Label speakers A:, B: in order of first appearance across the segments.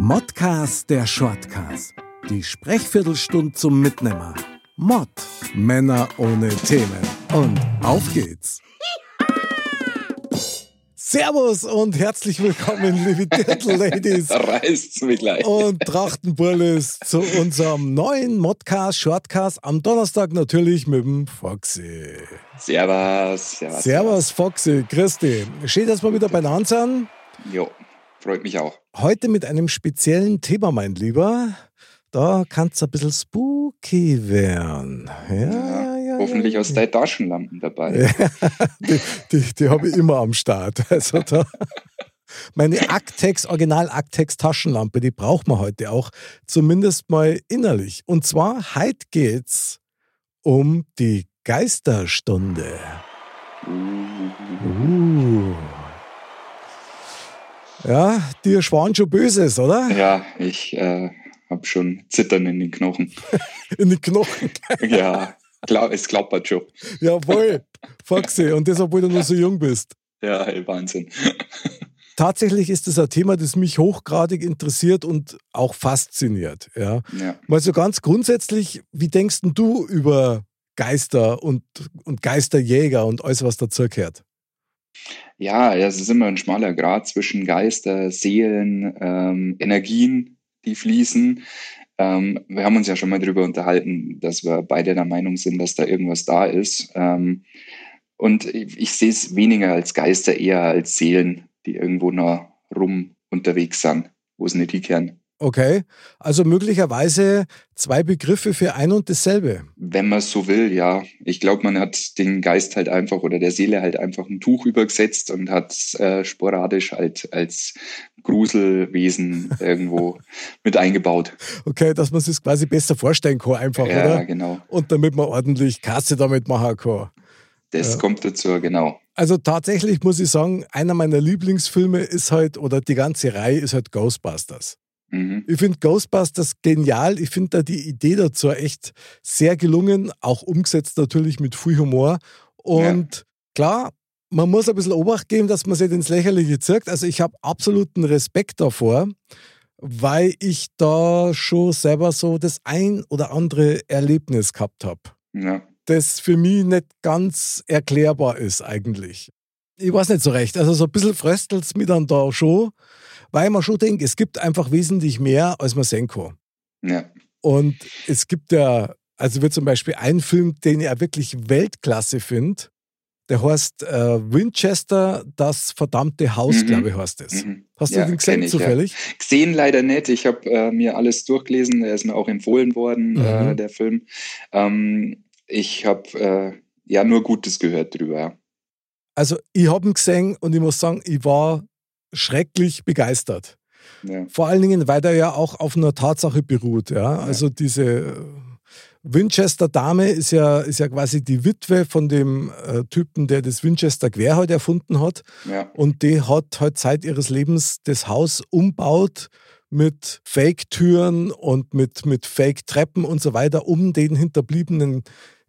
A: Modcast der Shortcast. Die Sprechviertelstunde zum Mitnehmer. Mod. Männer ohne Themen. Und auf geht's. Servus und herzlich willkommen, liebe Dirndl-Ladies.
B: Reißt's mich gleich.
A: Und Trachtenbullis zu unserem neuen Modcast, Shortcast am Donnerstag natürlich mit dem Foxy.
B: Servus.
A: Servus, servus Foxy. Christi. Schön, dass wir wieder beieinander sind.
B: Jo, freut mich auch.
A: Heute mit einem speziellen Thema, mein Lieber. Da kann es ein bisschen spooky werden. Ja, ja, ja,
B: hoffentlich
A: ja,
B: aus deinen Taschenlampen dabei.
A: die die, die habe ich immer am Start. Also da, meine Actex, Original Actex Taschenlampe, die braucht man heute auch, zumindest mal innerlich. Und zwar, heute geht's um die Geisterstunde. Uh. Ja, dir schwan schon Böses, oder?
B: Ja, ich äh, habe schon Zittern in den Knochen.
A: in den Knochen?
B: ja, glaub, es klappert schon.
A: Jawohl, Foxy. Und das, obwohl du noch so jung bist.
B: Ja, ey, Wahnsinn.
A: Tatsächlich ist das ein Thema, das mich hochgradig interessiert und auch fasziniert. Ja.
B: ja.
A: Mal so ganz grundsätzlich, wie denkst du über Geister und, und Geisterjäger und alles, was dazu gehört?
B: Ja, es ist immer ein schmaler Grad zwischen Geister, Seelen, ähm, Energien, die fließen. Ähm, wir haben uns ja schon mal darüber unterhalten, dass wir beide der Meinung sind, dass da irgendwas da ist. Ähm, und ich, ich sehe es weniger als Geister, eher als Seelen, die irgendwo noch rum unterwegs sind, wo es nicht hinkehren.
A: Okay, also möglicherweise zwei Begriffe für ein und dasselbe.
B: Wenn man so will, ja. Ich glaube, man hat den Geist halt einfach oder der Seele halt einfach ein Tuch übergesetzt und hat äh, sporadisch halt als Gruselwesen irgendwo mit eingebaut.
A: Okay, dass man sich quasi besser vorstellen kann, einfach,
B: ja,
A: oder?
B: Ja, genau.
A: Und damit man ordentlich Kasse damit machen kann.
B: Das ja. kommt dazu, genau.
A: Also tatsächlich muss ich sagen, einer meiner Lieblingsfilme ist halt, oder die ganze Reihe ist halt Ghostbusters.
B: Mhm.
A: Ich finde Ghostbusters genial. Ich finde da die Idee dazu echt sehr gelungen, auch umgesetzt natürlich mit viel Humor. Und ja. klar, man muss ein bisschen Obacht geben, dass man sich ins Lächerliche zirkt. Also ich habe absoluten Respekt davor, weil ich da schon selber so das ein oder andere Erlebnis gehabt habe.
B: Ja.
A: Das für mich nicht ganz erklärbar ist eigentlich. Ich weiß nicht so recht. Also so ein bisschen fröstelt es mich dann da schon weil man schon denkt, es gibt einfach wesentlich mehr, als man sehen kann.
B: Ja.
A: Und es gibt ja, also wie zum Beispiel einen Film, den ich wirklich Weltklasse finde, der heißt äh, Winchester, das verdammte Haus, mhm. glaube ich, heißt es. Mhm. Hast du ja, den gesehen ich, zufällig?
B: Ja. Gesehen leider nicht. Ich habe äh, mir alles durchgelesen. Er ist mir auch empfohlen worden, mhm. äh, der Film. Ähm, ich habe äh, ja nur Gutes gehört drüber.
A: Also ich habe ihn gesehen und ich muss sagen, ich war schrecklich begeistert.
B: Ja.
A: Vor allen Dingen, weil er ja auch auf einer Tatsache beruht. Ja? Also diese Winchester-Dame ist ja, ist ja quasi die Witwe von dem äh, Typen, der das Winchester-Gewehr halt erfunden hat.
B: Ja.
A: Und die hat halt Zeit ihres Lebens das Haus umbaut mit Fake-Türen und mit, mit Fake-Treppen und so weiter, um den hinterbliebenen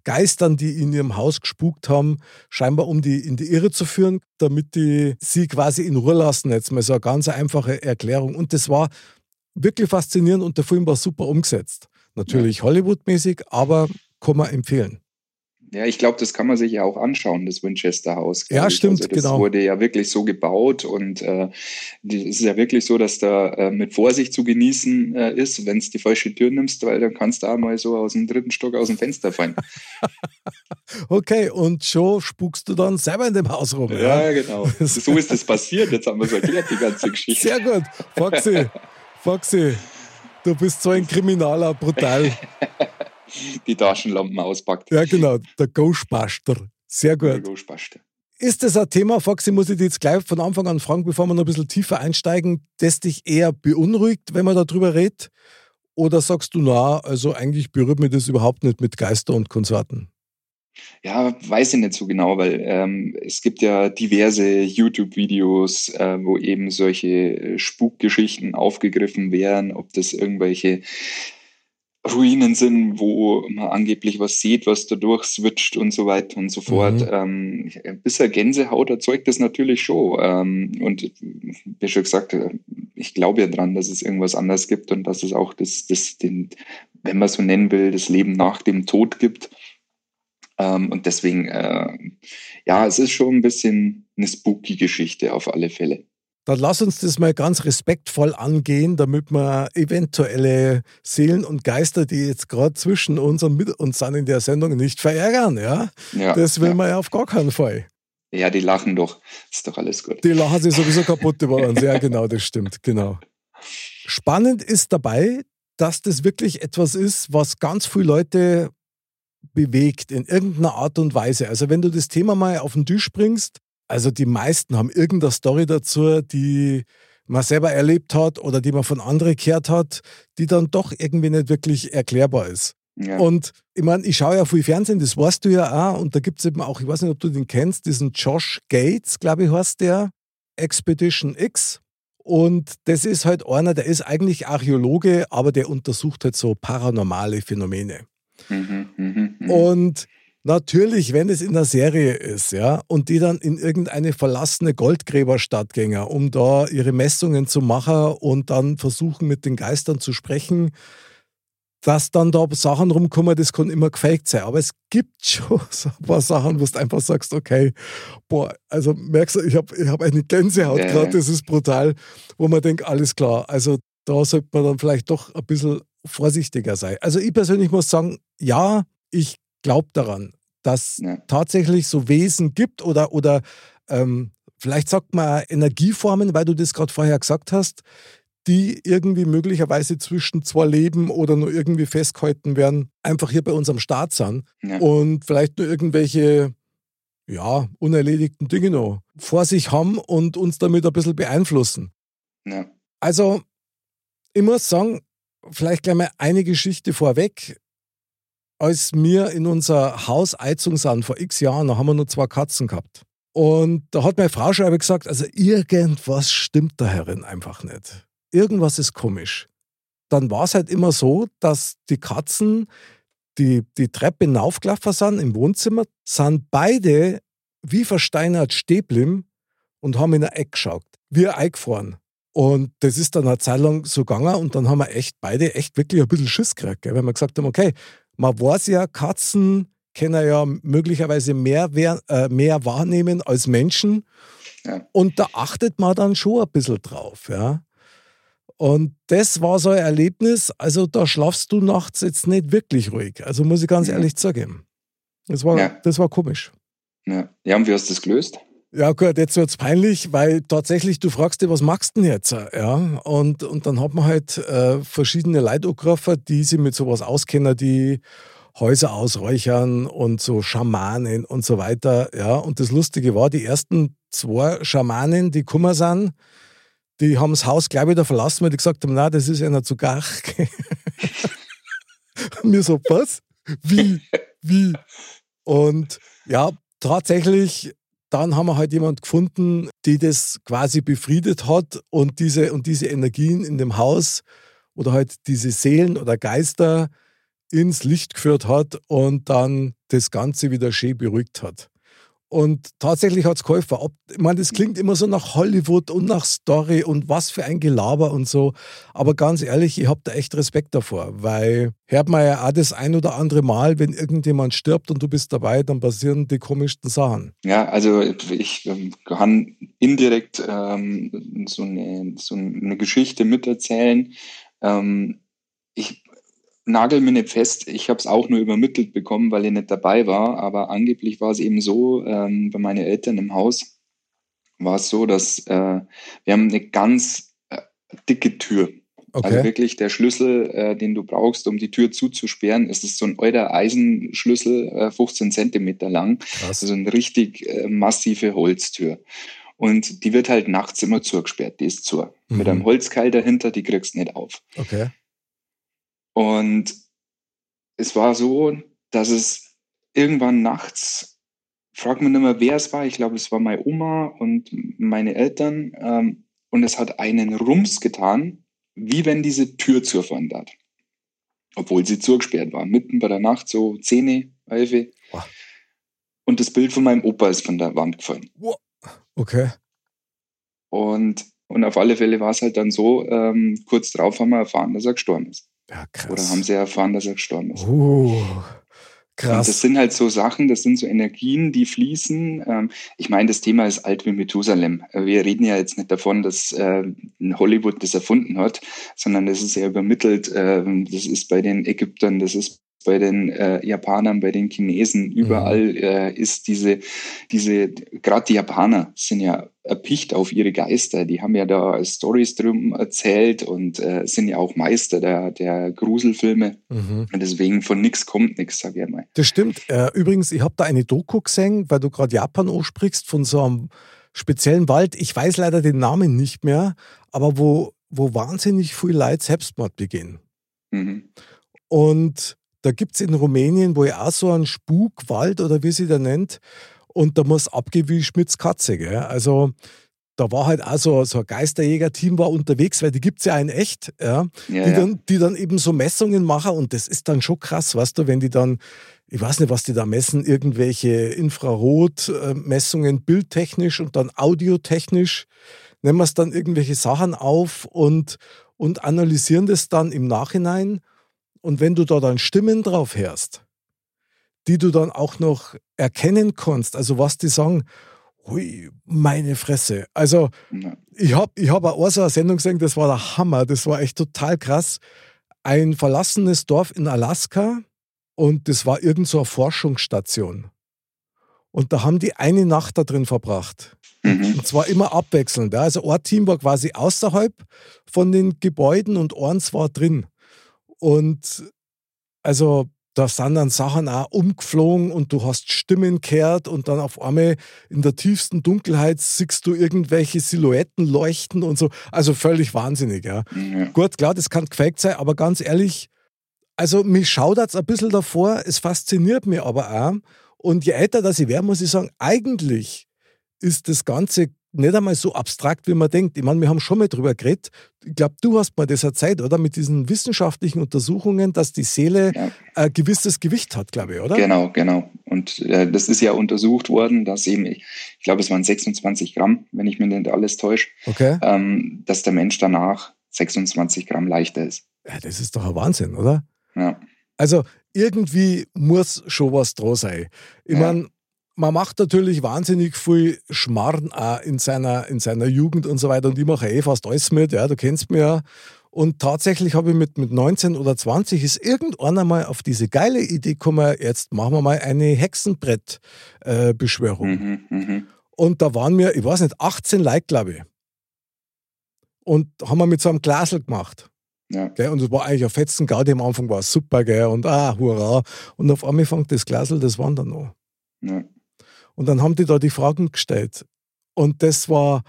A: Geistern, die in ihrem Haus gespukt haben, scheinbar um die in die Irre zu führen, damit die sie quasi in Ruhe lassen. Jetzt mal so eine ganz einfache Erklärung. Und das war wirklich faszinierend und der Film war super umgesetzt. Natürlich ja. Hollywood-mäßig, aber kann man empfehlen.
B: Ja, ich glaube, das kann man sich ja auch anschauen, das Winchester Haus.
A: Ja, stimmt,
B: also das
A: genau.
B: wurde ja wirklich so gebaut und äh, es ist ja wirklich so, dass da äh, mit Vorsicht zu genießen äh, ist, wenn es die falsche Tür nimmst, weil dann kannst du da mal so aus dem dritten Stock aus dem Fenster fallen.
A: okay, und schon spukst du dann selber in dem Haus rum.
B: Ja, ja? genau. so ist das passiert. Jetzt haben wir es erklärt, die ganze Geschichte.
A: Sehr gut. Foxy, Foxy, du bist so ein Kriminaler, brutal
B: die Taschenlampen auspackt.
A: Ja, genau, der Ghostbuster. Sehr gut. Der
B: Ghostbuster.
A: Ist das ein Thema, Foxy, muss ich dich jetzt gleich von Anfang an fragen, bevor wir noch ein bisschen tiefer einsteigen, das dich eher beunruhigt, wenn man darüber redet? Oder sagst du, na, also eigentlich berührt mich das überhaupt nicht mit Geister und Konsorten?
B: Ja, weiß ich nicht so genau, weil ähm, es gibt ja diverse YouTube-Videos, äh, wo eben solche Spukgeschichten aufgegriffen werden, ob das irgendwelche Ruinen sind, wo man angeblich was sieht, was dadurch switcht und so weiter und so fort. Mhm. Ähm, ein bisschen Gänsehaut erzeugt das natürlich schon. Ähm, und wie schon gesagt, äh, ich glaube ja dran, dass es irgendwas anderes gibt und dass es auch das, das den, wenn man so nennen will, das Leben nach dem Tod gibt. Ähm, und deswegen, äh, ja, es ist schon ein bisschen eine spooky Geschichte auf alle Fälle.
A: Dann lass uns das mal ganz respektvoll angehen, damit wir eventuelle Seelen und Geister, die jetzt gerade zwischen uns und mit uns sind in der Sendung, nicht verärgern. Ja, ja das will ja. man ja auf gar keinen Fall.
B: Ja, die lachen doch. Ist doch alles gut.
A: Die lachen sich sowieso kaputt über uns. Ja, genau, das stimmt. Genau. Spannend ist dabei, dass das wirklich etwas ist, was ganz viele Leute bewegt in irgendeiner Art und Weise. Also wenn du das Thema mal auf den Tisch bringst, also die meisten haben irgendeine Story dazu, die man selber erlebt hat oder die man von anderen gehört hat, die dann doch irgendwie nicht wirklich erklärbar ist. Ja. Und ich meine, ich schaue ja viel Fernsehen, das weißt du ja auch. Und da gibt es eben auch, ich weiß nicht, ob du den kennst, diesen Josh Gates, glaube ich, heißt der, Expedition X. Und das ist halt einer, der ist eigentlich Archäologe, aber der untersucht halt so paranormale Phänomene. Mhm, mh, mh. Und natürlich, wenn es in der Serie ist, ja, und die dann in irgendeine verlassene Goldgräberstadt gehen, um da ihre Messungen zu machen und dann versuchen mit den Geistern zu sprechen, dass dann da Sachen rumkommen, das kann immer gefaked sein. Aber es gibt schon so ein paar Sachen, wo du einfach sagst, okay, boah, also merkst du, ich habe ich hab eine Gänsehaut ja. gerade, das ist brutal, wo man denkt, alles klar, also da sollte man dann vielleicht doch ein bisschen vorsichtiger sein. Also ich persönlich muss sagen, ja, ich glaube daran, dass ja. tatsächlich so Wesen gibt oder, oder ähm, vielleicht sagt man Energieformen, weil du das gerade vorher gesagt hast, die irgendwie möglicherweise zwischen zwei Leben oder nur irgendwie festgehalten werden, einfach hier bei uns am Start sind ja. und vielleicht nur irgendwelche ja, unerledigten Dinge noch vor sich haben und uns damit ein bisschen beeinflussen. Ja. Also, ich muss sagen, vielleicht gleich mal eine Geschichte vorweg. Als wir in unser Haus Eizung sind vor x Jahren, da haben wir nur zwei Katzen gehabt. Und da hat meine Frau schon gesagt, also irgendwas stimmt da herin einfach nicht irgendwas ist komisch. Dann war es halt immer so, dass die Katzen die, die Treppe hinaufgelaufen sind im Wohnzimmer, sind beide wie versteinert stehen und haben in ein Eck geschaut, wie eingefahren. Und das ist dann eine Zeit lang so gegangen und dann haben wir echt beide echt wirklich ein bisschen Schiss gekriegt, gell? weil wir gesagt haben, okay, man weiß ja, Katzen können ja möglicherweise mehr, äh, mehr wahrnehmen als Menschen. Ja. Und da achtet man dann schon ein bisschen drauf. Ja? Und das war so ein Erlebnis, also da schlafst du nachts jetzt nicht wirklich ruhig. Also muss ich ganz ja. ehrlich sagen. Das war, ja. das war komisch.
B: Ja. ja, und wie hast du das gelöst?
A: Ja, gut, jetzt wird es peinlich, weil tatsächlich du fragst dich, was machst du denn jetzt? Ja, und, und dann hat man halt äh, verschiedene Leitographer, die sich mit sowas auskennen, die Häuser ausräuchern und so Schamanen und so weiter. Ja, und das Lustige war, die ersten zwei Schamanen, die kummer sind, die haben das Haus gleich wieder verlassen, weil die gesagt haben, na, das ist ja noch zu gar. Mir so, was? Wie? Wie? Und ja, tatsächlich, dann haben wir halt jemand gefunden, die das quasi befriedet hat und diese, und diese Energien in dem Haus oder halt diese Seelen oder Geister ins Licht geführt hat und dann das Ganze wieder schön beruhigt hat. Und tatsächlich hat es geholfen. Ich meine, das klingt immer so nach Hollywood und nach Story und was für ein Gelaber und so. Aber ganz ehrlich, ich habe da echt Respekt davor, weil hört man ja auch das ein oder andere Mal, wenn irgendjemand stirbt und du bist dabei, dann passieren die komischsten Sachen.
B: Ja, also ich ähm, kann indirekt ähm, so, eine, so eine Geschichte miterzählen. Ähm, ich nagel mir nicht fest, ich habe es auch nur übermittelt bekommen, weil ich nicht dabei war, aber angeblich war es eben so, ähm, bei meinen Eltern im Haus war es so, dass äh, wir haben eine ganz äh, dicke Tür. Okay. Also wirklich der Schlüssel, äh, den du brauchst, um die Tür zuzusperren, ist so ein alter Eisenschlüssel, äh, 15 Zentimeter lang. Krass. Also eine richtig äh, massive Holztür. Und die wird halt nachts immer zugesperrt, die ist zu. Mhm. Mit einem Holzkeil dahinter, die kriegst du nicht auf.
A: Okay.
B: Und es war so, dass es irgendwann nachts, fragt man nicht mehr, wer es war, ich glaube, es war meine Oma und meine Eltern, ähm, und es hat einen Rums getan, wie wenn diese Tür zufallen hat. Obwohl sie zugesperrt war, mitten bei der Nacht, so Zähne, elf. Und das Bild von meinem Opa ist von der Wand gefallen.
A: Okay.
B: Und Und auf alle Fälle war es halt dann so, ähm, kurz drauf haben wir erfahren, dass er gestorben ist.
A: Ja, krass.
B: Oder haben sie erfahren, dass er gestorben ist.
A: Uh, krass.
B: Und das sind halt so Sachen, das sind so Energien, die fließen. Ähm, ich meine, das Thema ist alt wie Methusalem. Wir reden ja jetzt nicht davon, dass äh, Hollywood das erfunden hat, sondern das ist ja übermittelt. Äh, das ist bei den Ägyptern, das ist bei den äh, Japanern, bei den Chinesen, überall mhm. äh, ist diese, diese, gerade die Japaner sind ja erpicht auf ihre Geister. Die haben ja da Stories drum erzählt und äh, sind ja auch Meister der, der Gruselfilme. Mhm. Und deswegen von nichts kommt nichts, sage ich mal.
A: Das stimmt. Äh, übrigens, ich habe da eine Doku gesehen, weil du gerade Japan ansprichst, von so einem speziellen Wald. Ich weiß leider den Namen nicht mehr, aber wo, wo wahnsinnig viel Leid Selbstmord begehen. Mhm. Und da gibt es in Rumänien wo ja auch so einen Spukwald oder wie sie da nennt. Und da muss abgehen wie Schmitz Katze. Gell? Also da war halt auch so, so ein Geisterjäger-Team war unterwegs, weil die gibt es ja in echt, ja, ja, die, Dann, die dann eben so Messungen machen und das ist dann schon krass, weißt du, wenn die dann, ich weiß nicht, was die da messen, irgendwelche Infrarot-Messungen, bildtechnisch und dann audiotechnisch, nehmen wir es dann irgendwelche Sachen auf und, und analysieren das dann im Nachhinein und wenn du da dann Stimmen drauf hörst, die du dann auch noch erkennen kannst, also was die sagen, hui, meine Fresse. Also ich habe ich hab auch so eine Sendung gesehen, das war der Hammer, das war echt total krass. Ein verlassenes Dorf in Alaska und das war irgend so eine Forschungsstation. Und da haben die eine Nacht da drin verbracht. Mhm. Und zwar immer abwechselnd. Also ein Team war quasi außerhalb von den Gebäuden und eins war drin. Und also da sind dann Sachen auch umgeflogen und du hast Stimmen gehört und dann auf einmal in der tiefsten Dunkelheit siehst du irgendwelche Silhouetten leuchten und so. Also völlig wahnsinnig, ja. ja. Gut, klar, das kann gefaked sein, aber ganz ehrlich, also mich schaudert es ein bisschen davor, es fasziniert mich aber auch. Und je älter das ich werde, muss ich sagen, eigentlich ist das Ganze nicht einmal so abstrakt, wie man denkt. Ich meine, wir haben schon mal drüber geredet. Ich glaube, du hast mal das erzählt, oder? Mit diesen wissenschaftlichen Untersuchungen, dass die Seele ja. ein gewisses Gewicht hat, glaube ich, oder?
B: Genau, genau. Und äh, das ist ja untersucht worden, dass eben, ich, ich glaube, es waren 26 Gramm, wenn ich mich nicht alles täusche,
A: okay.
B: ähm, dass der Mensch danach 26 Gramm leichter ist.
A: Ja, das ist doch ein Wahnsinn, oder?
B: Ja.
A: Also irgendwie muss schon was dran sein. Ich ja. meine, man macht natürlich wahnsinnig viel Schmarrn auch in seiner, in seiner Jugend und so weiter. Und ich mache eh fast alles mit, ja, du kennst mich ja. Und tatsächlich habe ich mit, mit 19 oder 20 ist irgendwann einmal auf diese geile Idee gekommen, jetzt machen wir mal eine Hexenbrett-Beschwörung. Äh, mhm, mh. Und da waren wir, ich weiß nicht, 18 Like, glaube ich. Und haben wir mit so einem Glasel gemacht. Ja. Gell? Und es war eigentlich ein fetzen Gaudi am Anfang, war super, gell? und ah, hurra. Und auf einmal fängt das Glasel das Wandern an. Ja. Und dann haben die da die Fragen gestellt. Und das war,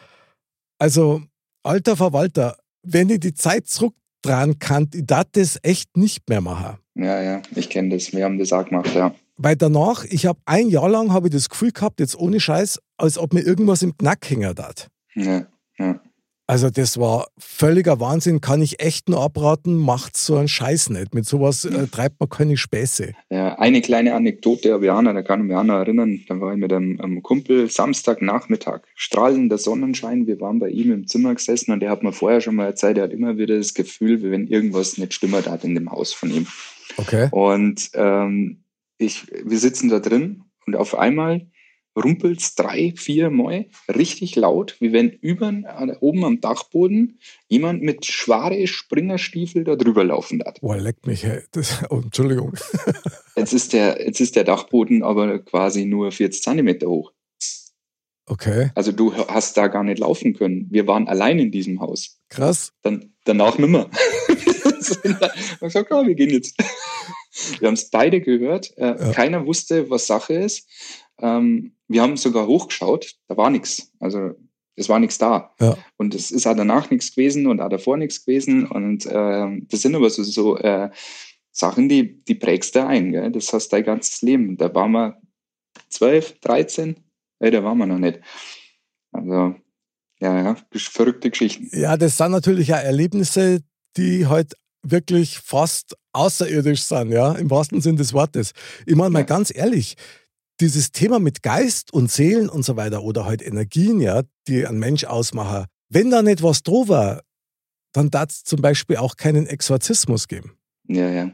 A: also, alter Verwalter, wenn ich die Zeit zurückdrehen kann, ich darf das echt nicht mehr machen.
B: Ja, ja, ich kenne das. Wir haben das auch gemacht, ja.
A: Weil danach, ich habe ein Jahr lang habe ich das Gefühl gehabt, jetzt ohne Scheiß, als ob mir irgendwas im Knack hängen hat.
B: Ja, ja.
A: Also das war völliger Wahnsinn, kann ich echt nur abraten, macht so einen Scheiß nicht. Mit sowas äh, treibt man keine Späße.
B: Ja, eine kleine Anekdote habe ich auch noch, da kann ich mich auch noch erinnern. Da war ich mit einem, einem Kumpel Samstagnachmittag, strahlender Sonnenschein, wir waren bei ihm im Zimmer gesessen und er hat mir vorher schon mal erzählt, er hat immer wieder das Gefühl, wie wenn irgendwas nicht stimmt hat in dem Haus von ihm.
A: Okay.
B: Und ähm, ich, wir sitzen da drin und auf einmal rumpelt's drei, vier Mal richtig laut, wie wenn über, oben am Dachboden jemand mit schwere Springerstiefel da drüber laufen hat.
A: Boah, leckt mich, hey. Das, oh, Entschuldigung.
B: jetzt, ist der, jetzt ist der Dachboden aber quasi nur 40 Zentimeter hoch.
A: Okay.
B: Also du hast da gar nicht laufen können. Wir waren allein in diesem Haus.
A: Krass.
B: Dann, danach nimmer. wir haben gesagt, oh, wir gehen jetzt. Wir haben es beide gehört. Äh, ja. Keiner wusste, was Sache ist. Ähm, wir haben sogar hochgeschaut, da war nichts. Also es war nichts da.
A: Ja.
B: Und es ist auch danach nichts gewesen und auch davor nichts gewesen. Und äh, das sind aber so, so äh, Sachen, die, die prägst du ein. Gell? Das hast dein ganzes Leben. Da waren wir 12, 13, äh, da waren wir noch nicht. Also, ja, ja, verrückte Geschichten.
A: Ja, das sind natürlich auch Erlebnisse, die halt wirklich fast außerirdisch sind, ja, im wahrsten Sinne des Wortes. Ich meine mal ja. ganz ehrlich, dieses Thema mit Geist und Seelen und so weiter oder halt Energien, ja, die ein Mensch ausmachen, Wenn da nicht was drauf war, dann darf es zum Beispiel auch keinen Exorzismus geben.
B: Ja, ja.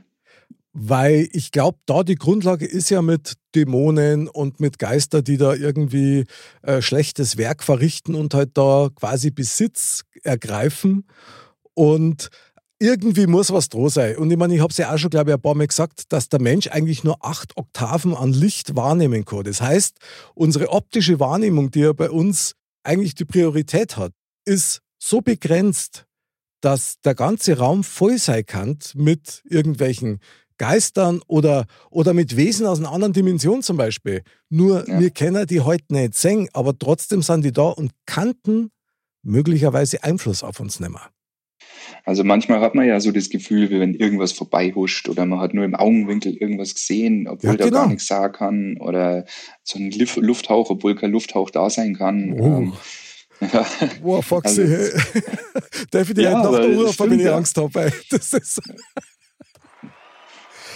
A: Weil ich glaube, da die Grundlage ist ja mit Dämonen und mit Geister, die da irgendwie äh, schlechtes Werk verrichten und halt da quasi Besitz ergreifen. Und irgendwie muss was dran sein. Und ich meine, ich habe es ja auch schon, glaube ich, ein paar Mal gesagt, dass der Mensch eigentlich nur acht Oktaven an Licht wahrnehmen kann. Das heißt, unsere optische Wahrnehmung, die ja bei uns eigentlich die Priorität hat, ist so begrenzt, dass der ganze Raum voll sein kann mit irgendwelchen Geistern oder, oder mit Wesen aus einer anderen Dimension zum Beispiel. Nur ja. wir kennen die heute nicht sehen, aber trotzdem sind die da und kannten möglicherweise Einfluss auf uns nehmen.
B: Also manchmal hat man ja so das Gefühl, wie wenn irgendwas vorbeihuscht oder man hat nur im Augenwinkel irgendwas gesehen, obwohl ja, genau. da gar nichts sagen kann oder so ein Lufthauch, obwohl kein Lufthauch da sein kann. Oh. Ähm,
A: ja. Boah, Foxy, also. Darf ich dir ja, nach der Uhr wenn ich Angst habe? Das ist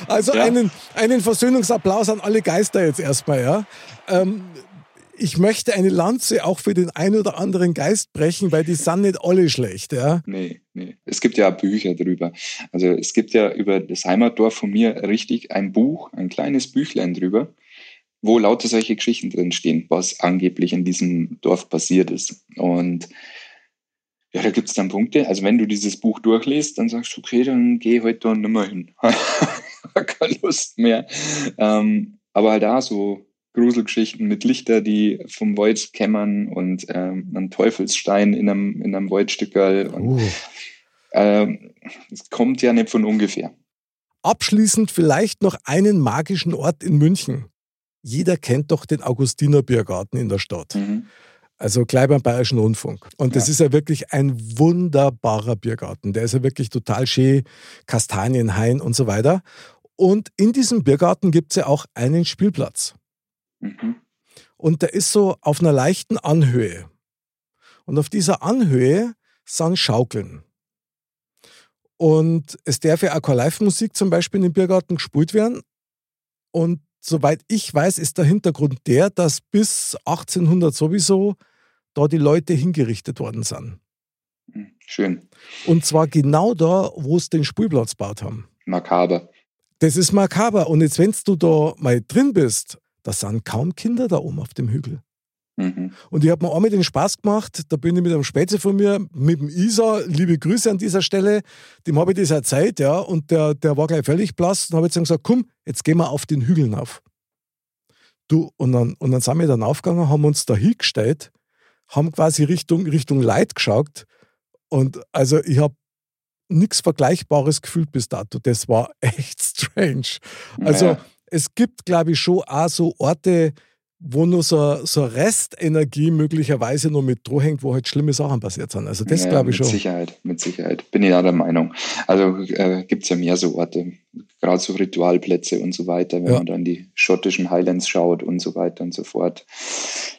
A: also ja. einen, einen Versöhnungsapplaus an alle Geister jetzt erstmal, ja. Ähm, ich möchte eine Lanze auch für den einen oder anderen Geist brechen, weil die sind nicht alle schlecht, ja.
B: Nee, nee. Es gibt ja Bücher drüber. Also es gibt ja über das Heimatdorf von mir richtig ein Buch, ein kleines Büchlein drüber, wo lauter solche Geschichten drinstehen, was angeblich in diesem Dorf passiert ist. Und ja, da gibt es dann Punkte. Also wenn du dieses Buch durchliest, dann sagst du, okay, dann geh heute da nimmer hin. Keine Lust mehr. Ähm, aber halt da so Gruselgeschichten mit Lichter, die vom Wald kämmern und ähm, ein Teufelsstein in einem, in einem Waldstückerl. Und, uh. ähm, es kommt ja nicht von ungefähr.
A: Abschließend vielleicht noch einen magischen Ort in München. Jeder kennt doch den Augustiner Biergarten in der Stadt. Mhm. Also gleich beim Bayerischen Rundfunk. Und das ja. ist ja wirklich ein wunderbarer Biergarten. Der ist ja wirklich total schön, Kastanienhain und so weiter. Und in diesem Biergarten gibt es ja auch einen Spielplatz. Mhm. Und der ist so auf einer leichten Anhöhe. Und auf dieser Anhöhe sind Schaukeln. Und es darf ja auch keine Live-Musik zum Beispiel in dem Biergarten gespielt werden. Und soweit ich weiß, ist der Hintergrund der, dass bis 1800 sowieso da die Leute hingerichtet worden sind.
B: Hm, schön.
A: Und zwar genau da, wo es den Spielplatz gebaut haben.
B: Makaber.
A: Das ist makaber. Und jetzt, wenn du da mal drin bist, da sind kaum Kinder da oben auf dem Hügel. Mhm. Und ich habe mir einmal den Spaß gemacht, da bin ich mit einem Spätze von mir, mit dem Isa, liebe Grüße an dieser Stelle, dem habe ich das erzählt, ja, und der, der war gleich völlig blass und habe jetzt gesagt, komm, jetzt gehen wir auf den Hügel auf. Du, und dann, und dann sind wir dann aufgegangen, haben uns da hingestellt, haben quasi Richtung, Richtung Leid geschaut und also ich habe nichts Vergleichbares gefühlt bis dato. Das war echt strange. Also naja es gibt, glaube ich, schon auch so Orte, wo nur so, so Restenergie möglicherweise noch mit dran hängt, wo halt schlimme Sachen passiert sind. Also das ja, glaube ich
B: mit
A: schon.
B: Mit Sicherheit, mit Sicherheit. Bin ich ja der Meinung. Also äh, gibt es ja mehr so Orte, gerade so Ritualplätze und so weiter, wenn ja. man dann die schottischen Highlands schaut und so weiter und so fort.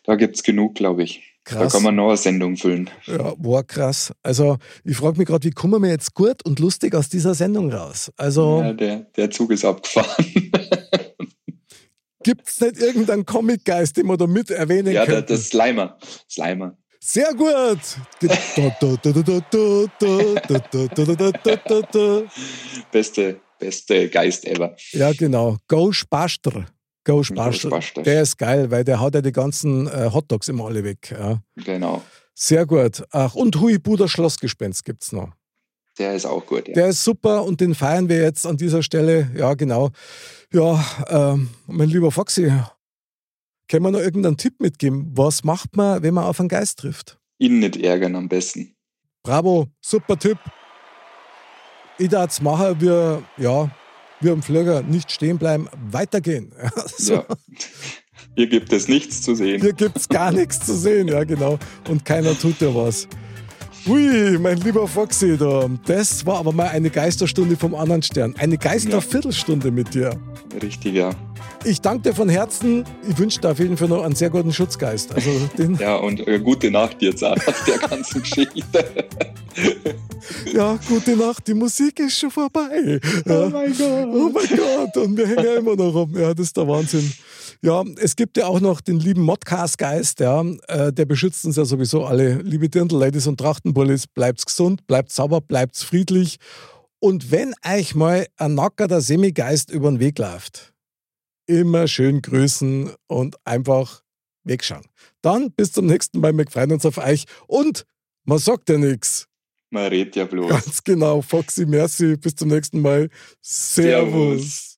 B: Da gibt es genug, glaube ich. Krass. Da kann man noch eine Sendung füllen.
A: Ja, war krass. Also ich frage mich gerade, wie kommen wir jetzt gut und lustig aus dieser Sendung raus? Also
B: ja, der, der Zug ist abgefahren.
A: Gibt es nicht irgendeinen Comic-Geist, den man da mit erwähnen
B: ja? Ja, das Slimer. Slimer.
A: Sehr gut.
B: beste, beste Geist ever.
A: Ja, genau. Ghostbuster. Ghostbuster. Ghostbuster. Der ist geil, weil der haut ja die ganzen äh, Hotdogs immer alle weg. Ja.
B: Genau.
A: Sehr gut. Ach, und Huibuder Schlossgespenst gibt es noch.
B: Der ist auch gut, ja.
A: Der ist super und den feiern wir jetzt an dieser Stelle. Ja, genau. Ja, ähm, mein lieber Foxy, können wir noch irgendeinen Tipp mitgeben? Was macht man, wenn man auf einen Geist trifft?
B: Ihn nicht ärgern am besten.
A: Bravo, super Tipp. Ich darf es machen, wir, ja, wir am Flieger nicht stehen bleiben, weitergehen.
B: so. Ja. Hier gibt es nichts zu sehen.
A: Hier gibt es gar nichts zu sehen, ja genau. Und keiner tut dir was. Hui, mein lieber Foxy, da. das war aber mal eine Geisterstunde vom anderen Stern. Eine Geisterviertelstunde ja. mit dir.
B: Richtig, ja.
A: Ich danke dir von Herzen. Ich wünsche dir auf jeden Fall noch einen sehr guten Schutzgeist. Also den
B: ja, und äh, gute Nacht jetzt auch nach der ganzen Geschichte.
A: ja, gute Nacht. Die Musik ist schon vorbei. Ja.
B: Oh mein Gott.
A: Oh mein Gott. Und wir hängen immer noch rum. Ja, das ist der Wahnsinn. Ja, es gibt ja auch noch den lieben Modcast-Geist, ja, äh, der beschützt uns ja sowieso alle. Liebe Dirndl-Ladies und Trachtenbullis, bleibt's gesund, bleibt sauber, bleibt's friedlich. Und wenn euch mal ein nackerter Semigeist über den Weg läuft, immer schön grüßen und einfach wegschauen. Dann bis zum nächsten Mal, wir freuen uns auf euch und man sagt ja nichts.
B: Man redet ja bloß.
A: Ganz genau, Foxy, merci, bis zum nächsten Mal. Servus. Servus.